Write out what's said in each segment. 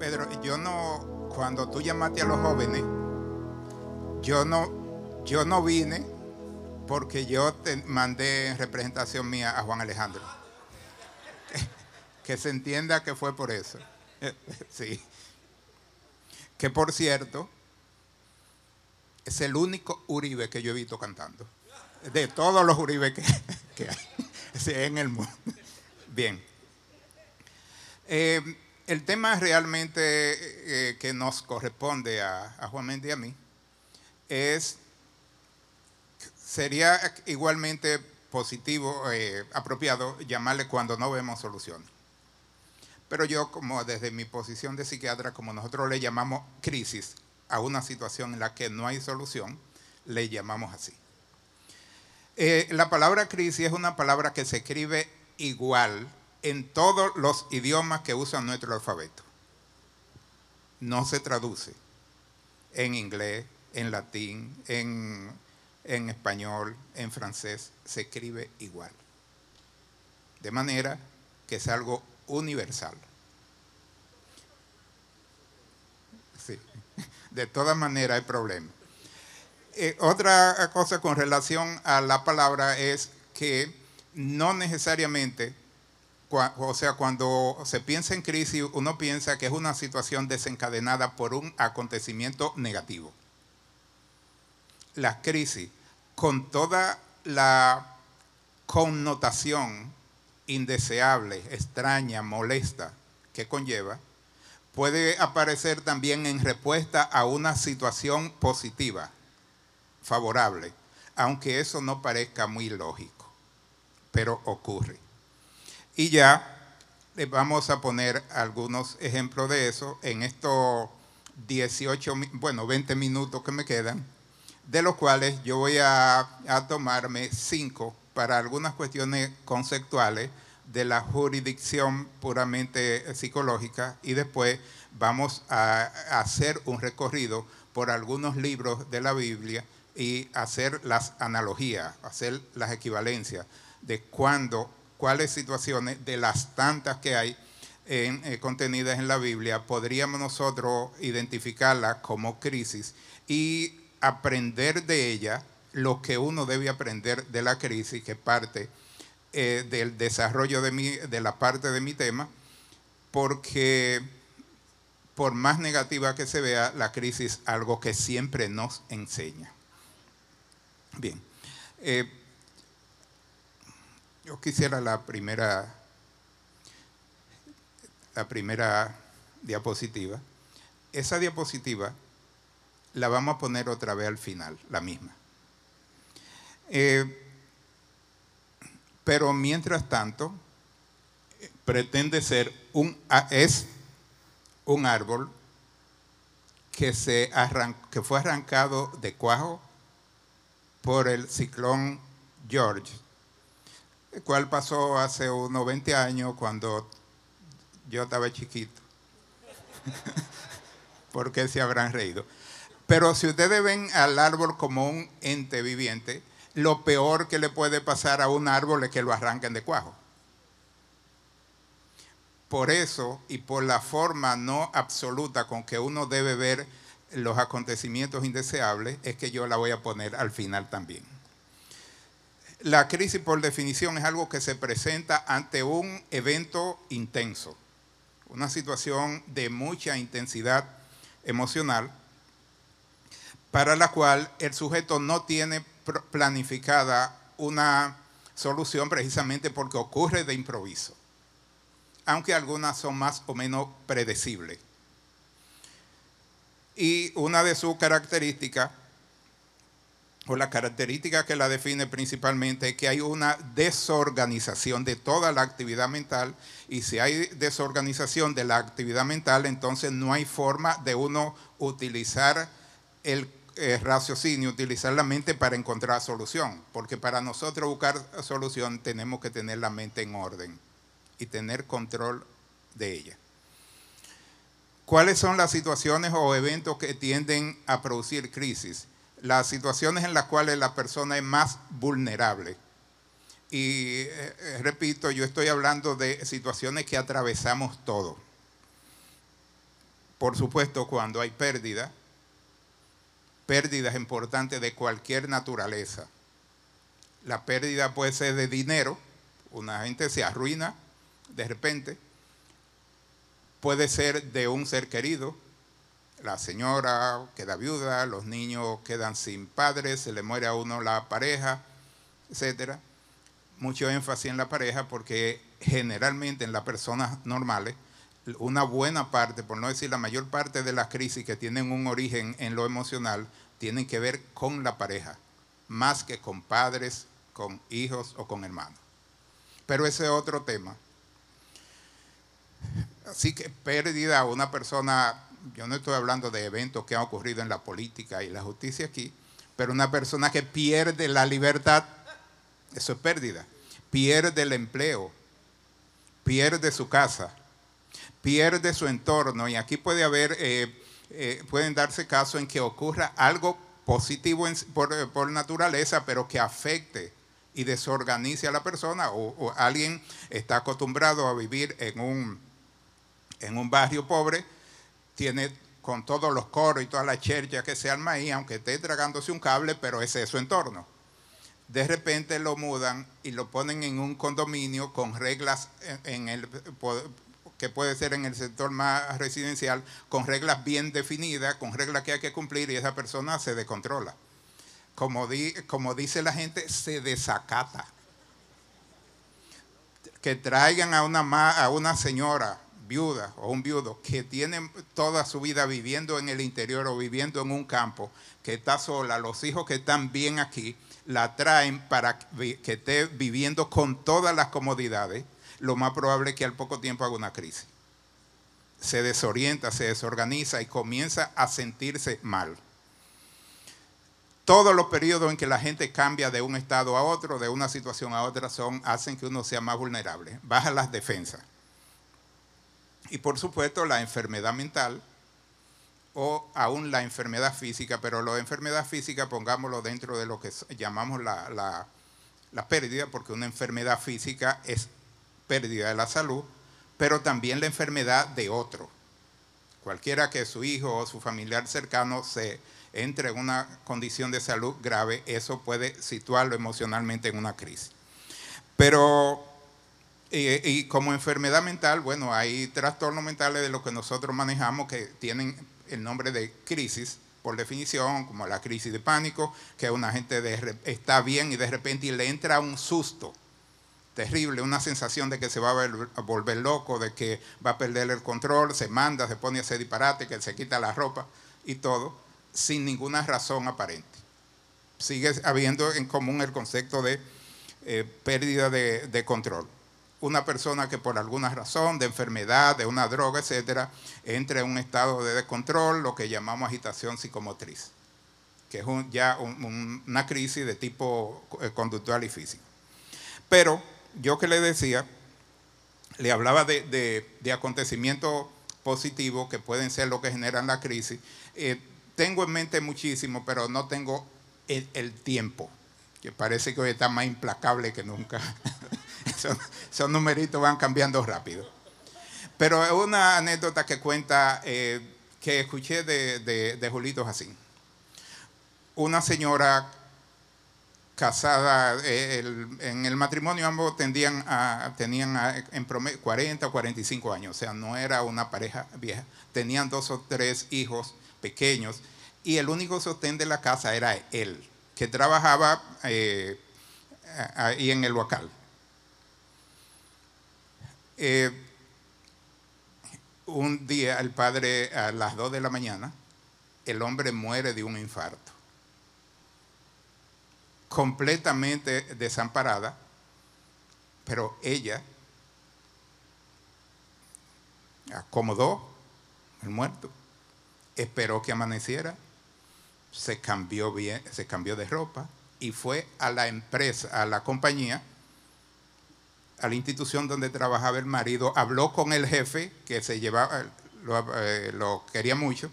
Pedro, yo no, cuando tú llamaste a los jóvenes, yo no, yo no vine porque yo te mandé en representación mía a Juan Alejandro. Que se entienda que fue por eso. Sí. Que por cierto, es el único Uribe que yo he visto cantando. De todos los Uribe que, hay en el mundo. Bien. Eh, el tema realmente eh, que nos corresponde a, Juan Méndez y a mí es, sería igualmente positivo, eh, apropiado llamarle cuando no vemos solución. Pero yo, como desde mi posición de psiquiatra, como nosotros le llamamos crisis a una situación en la que no hay solución, le llamamos así. Eh, la palabra crisis es una palabra que se escribe igual en todos los idiomas que usan nuestro alfabeto. No se traduce en inglés, en latín, en, español, en francés, se escribe igual. De manera que es algo universal. Sí. De todas maneras hay problema. Eh, otra cosa con relación a la palabra es que no necesariamente, o sea, cuando se piensa en crisis, uno piensa que es una situación desencadenada por un acontecimiento negativo. La crisis, con toda la connotación indeseable, extraña, molesta que conlleva, puede aparecer también en respuesta a una situación positiva, favorable, aunque eso no parezca muy lógico, pero ocurre. Y ya le vamos a poner algunos ejemplos de eso en estos 18, bueno, 20 minutos que me quedan, de los cuales yo voy a, a tomarme cinco para algunas cuestiones conceptuales de la jurisdicción puramente psicológica y después vamos a hacer un recorrido por algunos libros de la Biblia y hacer las analogías, hacer las equivalencias de cuándo, cuáles situaciones de las tantas que hay eh, contenidas en la Biblia podríamos nosotros identificarlas como crisis y aprender de ella lo que uno debe aprender de la crisis, que parte eh, del desarrollo de, mi, de la parte de mi tema, porque por más negativa que se vea, la crisis algo que siempre nos enseña. Bien, eh, yo quisiera la primera, la primera diapositiva. Esa diapositiva la vamos a poner otra vez al final, la misma. Eh, pero mientras tanto, pretende ser un, es un árbol que, se que fue arrancado de cuajo por el ciclón George, el cual pasó hace unos 20 años cuando yo estaba chiquito. porque se habrán reído? Pero si ustedes ven al árbol como un ente viviente, lo peor que le puede pasar a un árbol es que lo arranquen de cuajo. Por eso y por la forma no absoluta con que uno debe ver los acontecimientos indeseables, es que yo la voy a poner al final también. La crisis por definición es algo que se presenta ante un evento intenso, una situación de mucha intensidad emocional para la cual el sujeto no tiene planificada una solución precisamente porque ocurre de improviso, aunque algunas son más o menos predecibles. Y una de sus características, la característica que la define principalmente, es que hay una desorganización de toda la actividad mental, y si hay desorganización de la actividad mental, entonces no hay forma de uno utilizar el eh, raciocinio, utilizar la mente para encontrar solución, porque para nosotros buscar solución tenemos que tener la mente en orden y tener control de ella. ¿Cuáles son las situaciones o eventos que tienden a producir crisis? Las situaciones en las cuales la persona es más vulnerable. Y eh, eh, repito, yo estoy hablando de situaciones que atravesamos todos Por supuesto, cuando hay pérdida, pérdidas importantes de cualquier naturaleza. La pérdida puede ser de dinero, una gente se arruina de repente, puede ser de un ser querido, la señora queda viuda, los niños quedan sin padres, se le muere a uno la pareja, etc. Mucho énfasis en la pareja porque generalmente en las personas normales, una buena parte, por no decir la mayor parte de las crisis que tienen un origen en lo emocional, tienen que ver con la pareja, más que con padres, con hijos o con hermanos. Pero ese es otro tema. Así que pérdida una persona yo no estoy hablando de eventos que han ocurrido en la política y la justicia aquí, pero una persona que pierde la libertad, eso es pérdida, pierde el empleo, pierde su casa, pierde su entorno. Y aquí puede haber, eh, eh, pueden darse casos en que ocurra algo positivo por, por, naturaleza, pero que afecte y desorganice a la persona o, o alguien está acostumbrado a vivir en un, en un barrio pobre tiene con todos los coros y toda la chercha que se arma ahí, aunque esté tragándose un cable, pero ese es su entorno. De repente lo mudan y lo ponen en un condominio con reglas en el, que puede ser en el sector más residencial, con reglas bien definidas, con reglas que hay que cumplir y esa persona se descontrola. Como, como dice la gente, se desacata. Que traigan a una, a una señora viuda o un viudo que tiene toda su vida viviendo en el interior o viviendo en un campo, que está sola, los hijos que están bien aquí, la traen para que esté viviendo con todas las comodidades, lo más probable es que al poco tiempo haga una crisis. Se desorienta, se desorganiza y comienza a sentirse mal. Todos los periodos en que la gente cambia de un estado a otro, de una situación a otra, son, hacen que uno sea más vulnerable. Baja las defensas. Y por supuesto la enfermedad mental o aún la enfermedad física, pero la enfermedad física pongámoslo dentro de lo que llamamos la, pérdida, porque una enfermedad física es pérdida de la salud, pero también la enfermedad de otro. Cualquiera que su hijo o su familiar cercano se entre en una condición de salud grave, eso puede situarlo emocionalmente en una crisis. Pero y, como enfermedad mental, bueno, hay trastornos mentales de los que nosotros manejamos que tienen el nombre de crisis, por definición, como la crisis de pánico, que una gente está bien y de repente le entra un susto terrible, una sensación de que se va a volver loco, de que va a perder el control, se manda, se pone a hacer disparate, que se quita la ropa y todo, sin ninguna razón aparente. Sigue habiendo en común el concepto de eh, pérdida de control una persona que por alguna razón de enfermedad, de una droga, etcétera, entre en un estado de descontrol, lo que llamamos agitación psicomotriz, que es ya una crisis de tipo eh, conductual y físico. Pero yo que le decía, le hablaba de, acontecimientos positivos que pueden ser lo que generan la crisis. Eh, tengo en mente muchísimo, pero no tengo el, el tiempo, que parece que hoy está más implacable que nunca. esos, numeritos van cambiando rápido. Pero es una anécdota que cuenta, eh, que escuché de, de, Julito Jacín. Una señora casada, eh, en el matrimonio ambos tendían tenían en promedio 40 o 45 años, o sea, no era una pareja vieja. Tenían dos o tres hijos pequeños y el único sostén de la casa era él, que trabajaba eh, ahí en el local. Eh, un día el padre a las 2 de la mañana, el hombre muere de un infarto. Completamente desamparada, pero ella acomodó el muerto, esperó que amaneciera, se cambió bien, se cambió de ropa y fue a la empresa, a la compañía a la institución donde trabajaba el marido, habló con el jefe, que se llevaba, eh, lo, quería mucho,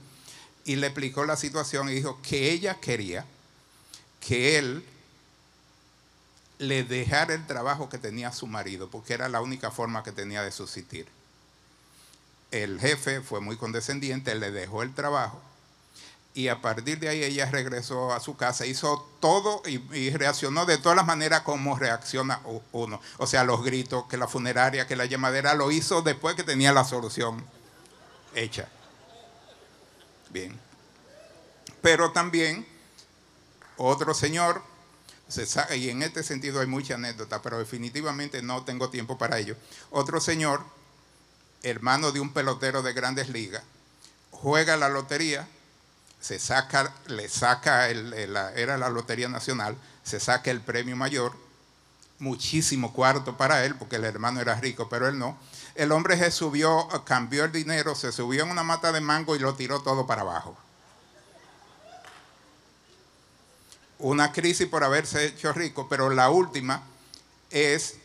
y le explicó la situación y dijo que ella quería que él le dejara el trabajo que tenía su marido, porque era la única forma que tenía de subsistir. el jefe fue muy condescendiente, le dejó el trabajo y a partir de ahí ella regresó a su casa, hizo todo y, reaccionó de todas las maneras como reacciona uno. O sea, los gritos, que la funeraria, que la llamadera, lo hizo después que tenía la solución hecha. Bien. Pero también otro señor, y en este sentido hay mucha anécdota, pero definitivamente no tengo tiempo para ello. Otro señor, hermano de un pelotero de grandes ligas, juega la lotería se saca, le saca, el, era la Lotería Nacional, se saca el premio mayor, muchísimo cuarto para él, porque el hermano era rico, pero él no. El hombre se subió, cambió el dinero, se subió en una mata de mango y lo tiró todo para abajo. Una crisis por haberse hecho rico, pero la última es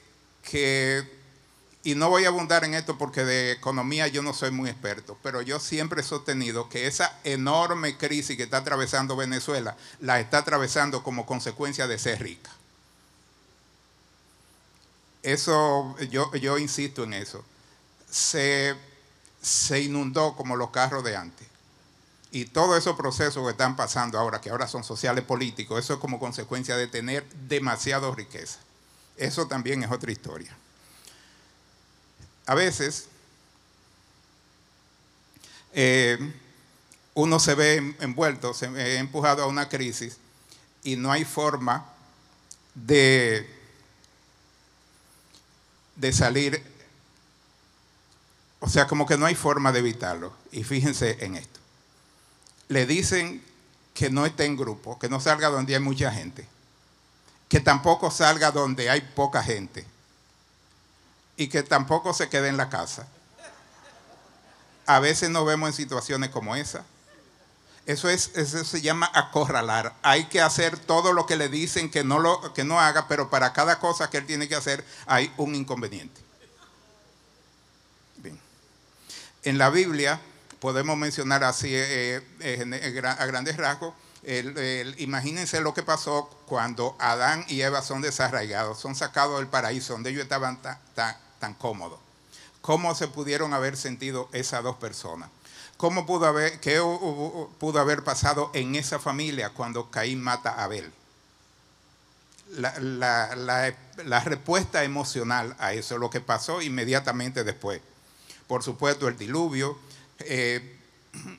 que y no voy a abundar en esto porque de economía yo no soy muy experto, pero yo siempre he sostenido que esa enorme crisis que está atravesando Venezuela la está atravesando como consecuencia de ser rica. Eso, yo, insisto en eso. Se, se inundó como los carros de antes. Y todos esos procesos que están pasando ahora, que ahora son sociales políticos, eso es como consecuencia de tener demasiada riqueza. Eso también es otra historia a veces eh, uno se ve envuelto, se ve empujado a una crisis y no hay forma de, de salir, o sea, como que no hay forma de evitarlo. Y fíjense en esto. Le dicen que no esté en grupo, que no salga donde hay mucha gente, que tampoco salga donde hay poca gente y que tampoco se quede en la casa. A veces nos vemos en situaciones como esa. Eso, es, eso se llama acorralar. Hay que hacer todo lo que le dicen que no, lo, que no haga, pero para cada cosa que él tiene que hacer hay un inconveniente. Bien. En la Biblia podemos mencionar así eh, eh, a grandes rasgos. imagínense lo que pasó cuando Adán y Eva son desarraigados, son sacados del paraíso donde ellos estaban tan, tan cómodo. ¿Cómo se pudieron haber sentido esas dos personas? ¿Cómo pudo haber, ¿Qué pudo haber pasado en esa familia cuando Caín mata a Abel? La, respuesta emocional a eso, lo que pasó inmediatamente después. Por supuesto, el diluvio. Eh,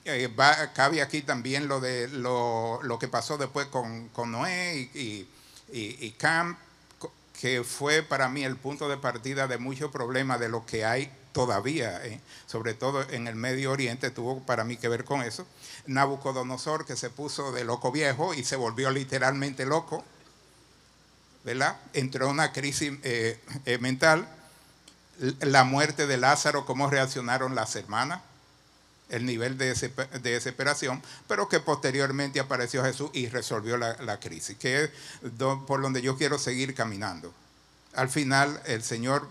eh, cabe aquí también lo, de, lo, que pasó después con, Noé y, y, y Cam, que fue para mí el punto de partida de muchos problemas de lo que hay todavía, eh, sobre todo en el Medio Oriente, tuvo para mí que ver con eso. Nabucodonosor, que se puso de loco viejo y se volvió literalmente loco, ¿verdad? Entró en una crisis mental. La muerte de Lázaro, cómo reaccionaron las hermanas, el nivel de, desesperación, pero que posteriormente apareció Jesús y resolvió la, crisis, que es por donde yo quiero seguir caminando. Al final, el Señor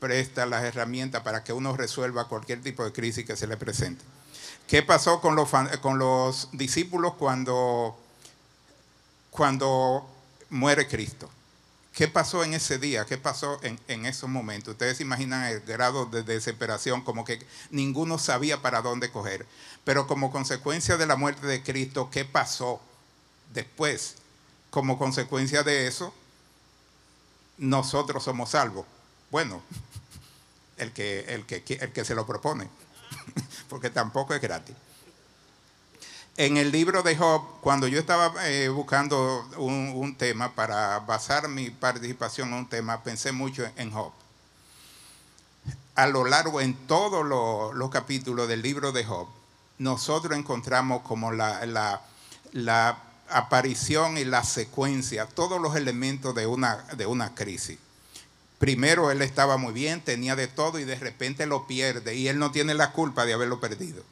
presta las herramientas para que uno resuelva cualquier tipo de crisis que se le presente. ¿Qué pasó con los, con los discípulos cuando, cuando muere Cristo? ¿Qué pasó en ese día? ¿Qué pasó en, esos momentos? Ustedes imaginan el grado de desesperación, como que ninguno sabía para dónde coger. Pero como consecuencia de la muerte de Cristo, ¿qué pasó después? Como consecuencia de eso, nosotros somos salvos. Bueno, el que, el que, el que se lo propone, porque tampoco es gratis. En el libro de Job, cuando yo estaba eh, buscando un, tema para basar mi participación en un tema, pensé mucho en Job. A lo largo, en todos los capítulos del libro de Job, nosotros encontramos como la, la, aparición y la secuencia, todos los elementos de una, de una crisis. Primero él estaba muy bien, tenía de todo y de repente lo pierde y él no tiene la culpa de haberlo perdido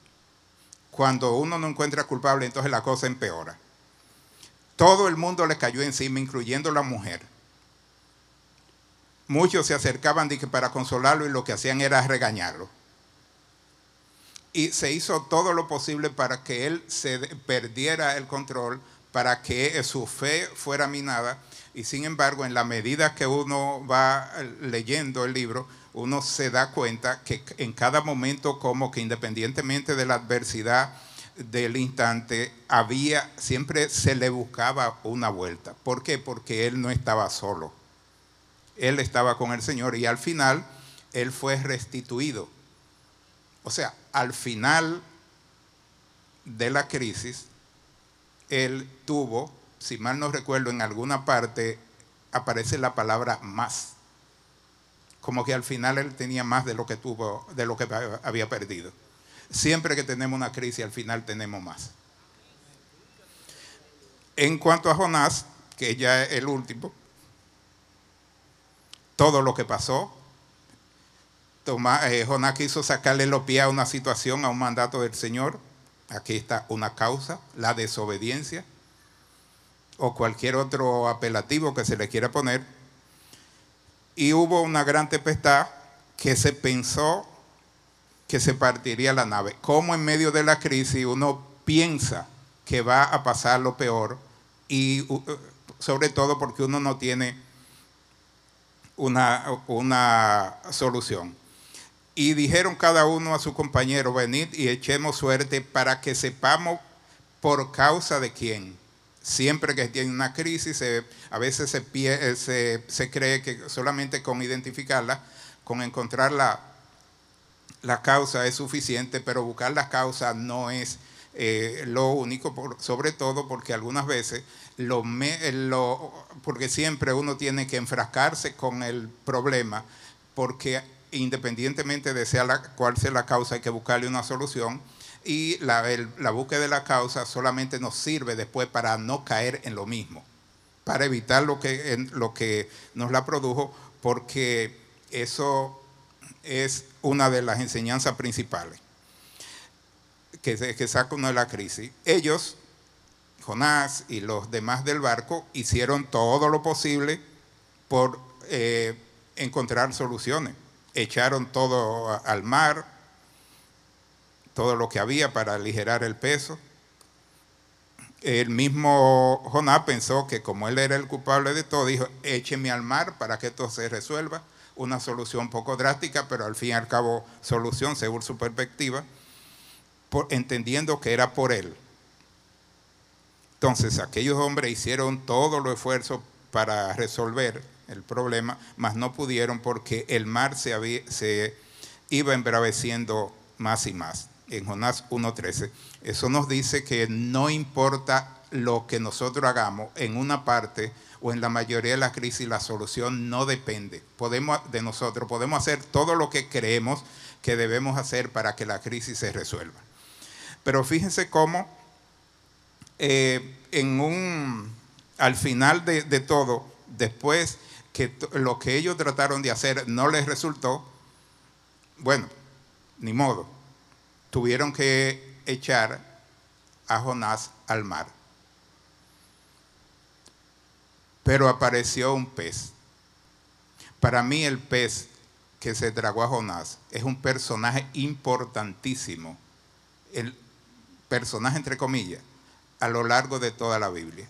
cuando uno no encuentra culpable, entonces la cosa empeora. Todo el mundo le cayó encima, incluyendo la mujer. Muchos se acercaban para consolarlo y lo que hacían era regañarlo. Y se hizo todo lo posible para que él se perdiera el control, para que su fe fuera minada. Y sin embargo, en la medida que uno va leyendo el libro, uno se da cuenta que en cada momento como que independientemente de la adversidad del instante, había, siempre se le buscaba una vuelta. ¿Por qué? Porque él no estaba solo. Él estaba con el Señor y al final él fue restituido. O sea, al final de la crisis, él tuvo, si mal no recuerdo, en alguna parte aparece la palabra más. Como que al final él tenía más de lo que tuvo, de lo que había perdido. Siempre que tenemos una crisis, al final tenemos más. En cuanto a Jonás, que ya es el último, todo lo que pasó, eh, Jonás quiso sacarle los pies a una situación, a un mandato del Señor. Aquí está una causa, la desobediencia, o cualquier otro apelativo que se le quiera poner. Y hubo una gran tempestad que se pensó que se partiría la nave. Como en medio de la crisis uno piensa que va a pasar lo peor y sobre todo porque uno no tiene una, una solución. Y dijeron cada uno a su compañero, venid y echemos suerte para que sepamos por causa de quién. Siempre que tiene una crisis, a veces se, se, se cree que solamente con identificarla, con encontrarla la causa es suficiente, pero buscar la causa no es eh, lo único, sobre todo porque algunas veces, lo, porque siempre uno tiene que enfrascarse con el problema, porque independientemente de sea la, cuál sea la causa, hay que buscarle una solución. Y la, la búsqueda de la causa solamente nos sirve después para no caer en lo mismo, para evitar lo que, lo que nos la produjo, porque eso es una de las enseñanzas principales que, que saca uno de la crisis. Ellos, Jonás y los demás del barco, hicieron todo lo posible por eh, encontrar soluciones. Echaron todo al mar, todo lo que había para aligerar el peso. El mismo Jonás pensó que como él era el culpable de todo, dijo, écheme al mar para que esto se resuelva una solución poco drástica, pero al fin y al cabo solución según su perspectiva, entendiendo que era por él. Entonces aquellos hombres hicieron todo los esfuerzos para resolver el problema, mas no pudieron porque el mar se iba embraveciendo más y más. En Jonás 1.13, eso nos dice que no importa lo que nosotros hagamos en una parte, o en la mayoría de las crisis la solución no depende podemos, de nosotros. Podemos hacer todo lo que creemos que debemos hacer para que la crisis se resuelva. Pero fíjense cómo eh, en un, al final de, de todo, después que lo que ellos trataron de hacer no les resultó, bueno, ni modo, tuvieron que echar a Jonás al mar pero apareció un pez. Para mí el pez que se tragó a Jonás es un personaje importantísimo, el personaje entre comillas, a lo largo de toda la Biblia.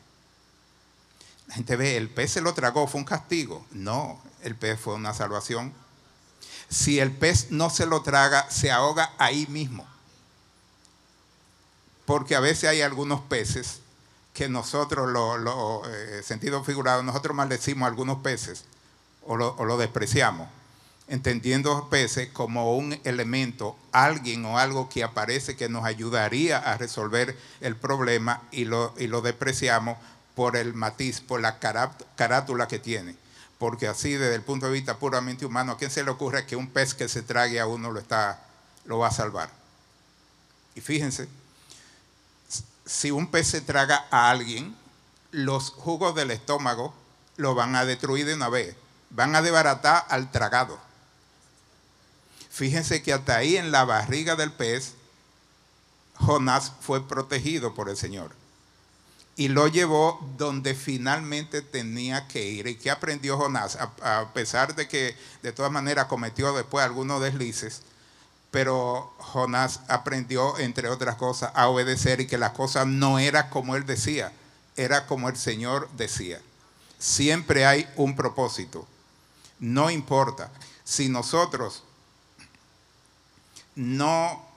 La gente ve, el pez se lo tragó, fue un castigo. No, el pez fue una salvación. Si el pez no se lo traga, se ahoga ahí mismo. Porque a veces hay algunos peces que nosotros, lo, eh, sentido figurado, nosotros maldecimos a algunos peces o lo, despreciamos, entendiendo peces como un elemento, alguien o algo que aparece que nos ayudaría a resolver el problema y lo, y lo despreciamos por el matiz, por la carátula que tiene. Porque así, desde el punto de vista puramente humano, ¿a quién se le ocurre que un pez que se trague a uno lo, está, lo va a salvar? Y fíjense, si un pez se traga a alguien, los jugos del estómago lo van a destruir de una vez. Van a desbaratar al tragado. Fíjense que hasta ahí en la barriga del pez, Jonás fue protegido por el Señor. Y lo llevó donde finalmente tenía que ir. ¿Y qué aprendió Jonás? A, pesar de que de todas maneras cometió después algunos deslices, pero Jonás aprendió, entre otras cosas, a obedecer y que la cosa no era como él decía, era como el Señor decía. Siempre hay un propósito, no importa. si nosotros no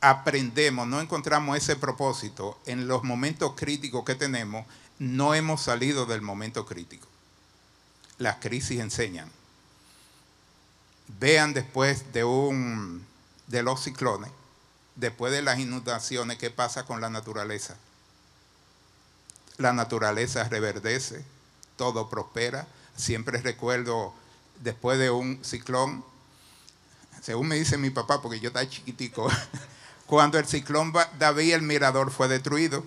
aprendemos, no encontramos ese propósito en los momentos críticos que tenemos, no hemos salido del momento crítico. Las crisis enseñan. Vean después de, un, de los ciclones, después de las inundaciones, qué pasa con la naturaleza. La naturaleza reverdece, todo prospera. Siempre recuerdo, después de un ciclón, según me dice mi papá, porque yo estaba chiquitico, cuando el ciclón David, el mirador fue destruido.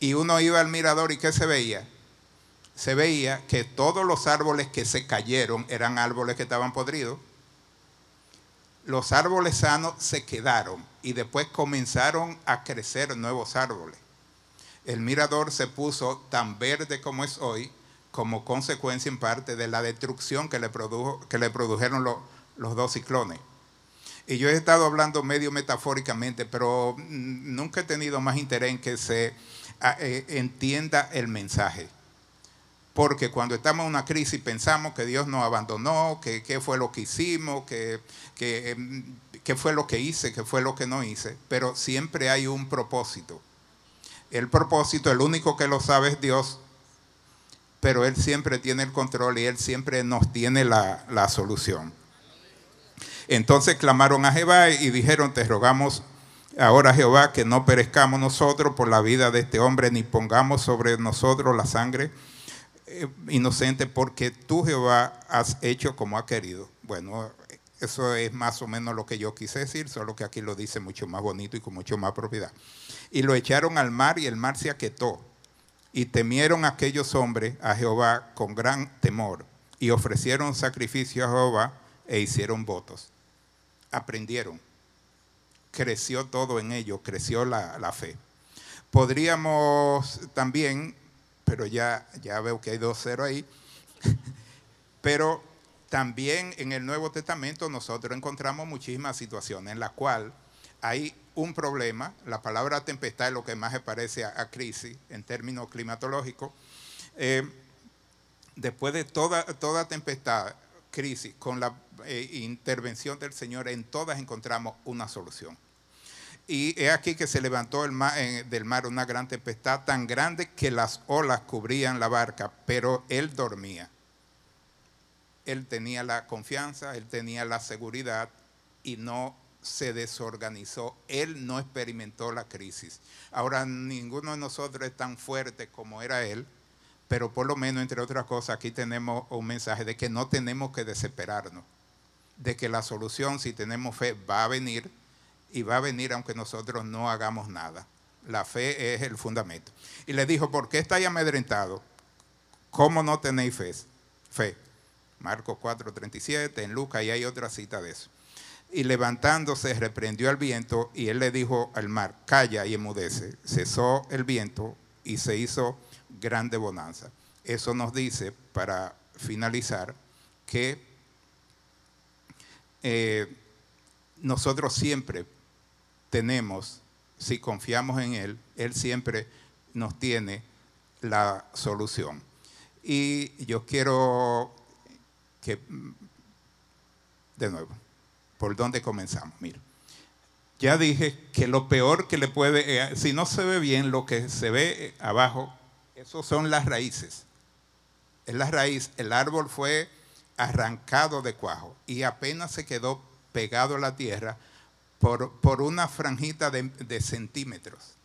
Y uno iba al mirador y ¿qué se veía? Se veía que todos los árboles que se cayeron eran árboles que estaban podridos. Los árboles sanos se quedaron y después comenzaron a crecer nuevos árboles. El mirador se puso tan verde como es hoy como consecuencia en parte de la destrucción que le, produjo, que le produjeron los dos ciclones. Y yo he estado hablando medio metafóricamente, pero nunca he tenido más interés en que se eh, entienda el mensaje. Porque cuando estamos en una crisis pensamos que Dios nos abandonó, que qué fue lo que hicimos, que, em, qué fue lo que hice, qué fue lo que no hice. Pero siempre hay un propósito. El propósito, el único que lo sabe es Dios, pero Él siempre tiene el control y Él siempre nos tiene la solución. Entonces clamaron a Jehová y dijeron, te rogamos ahora Jehová que no perezcamos nosotros por la vida de este hombre, ni pongamos sobre nosotros la sangre eh, inocente, porque tú Jehová has hecho como ha querido. Bueno, eso es más o menos lo que yo quise decir, solo que aquí lo dice mucho más bonito y con mucho más propiedad. Y lo echaron al mar y el mar se aquietó. Y temieron aquellos hombres a Jehová con gran temor y ofrecieron sacrificio a Jehová e hicieron votos aprendieron. Creció todo en ellos, creció la, fe. Podríamos también, pero ya, ya veo que hay dos ceros ahí, pero también en el Nuevo Testamento nosotros encontramos muchísimas situaciones en las cuales hay un problema, la palabra tempestad es lo que más se parece a, crisis en términos climatológicos. Eh, después de toda, toda tempestad, crisis, con la eh, intervención del Señor, en todas encontramos una solución. Y es aquí que se levantó el del mar una gran tempestad tan grande que las olas cubrían la barca, pero él dormía. Él tenía la confianza, él tenía la seguridad y no se desorganizó. Él no experimentó la crisis. Ahora ninguno de nosotros es tan fuerte como era él, pero por lo menos, entre otras cosas, aquí tenemos un mensaje de que no tenemos que desesperarnos, de que la solución, si tenemos fe, va a venir y va a venir aunque nosotros no hagamos nada. La fe es el fundamento. Y le dijo, ¿por qué estáis amedrentados? ¿Cómo no tenéis fe? Fe. Marcos 4:37, en Lucas, y hay otra cita de eso. Y levantándose, reprendió al viento, y él le dijo al mar, calla y emudece. Cesó el viento y se hizo grande bonanza. Eso nos dice, para finalizar, que eh, nosotros siempre tenemos, si confiamos en Él, Él siempre nos tiene la solución. Y yo quiero que, de nuevo, ¿por dónde comenzamos? Mira, ya dije que lo peor que le puede, eh, si no se ve bien, lo que se ve abajo esos son las raíces. Es la raíz. El árbol fue arrancado de cuajo y apenas se quedó pegado a la tierra por, por una franjita de, de, centímetros.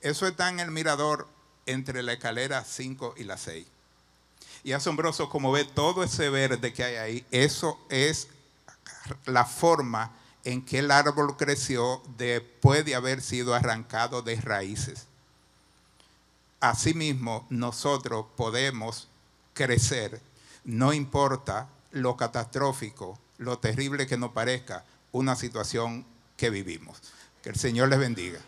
Eso está en el mirador entre la escalera 5 y la 6. Y asombroso como ve todo ese verde que hay ahí, eso es la forma en que el árbol creció después de haber sido arrancado de raíces. Asimismo, nosotros podemos crecer, no importa lo catastrófico, lo terrible que nos parezca una situación que vivimos. Que el Señor les bendiga.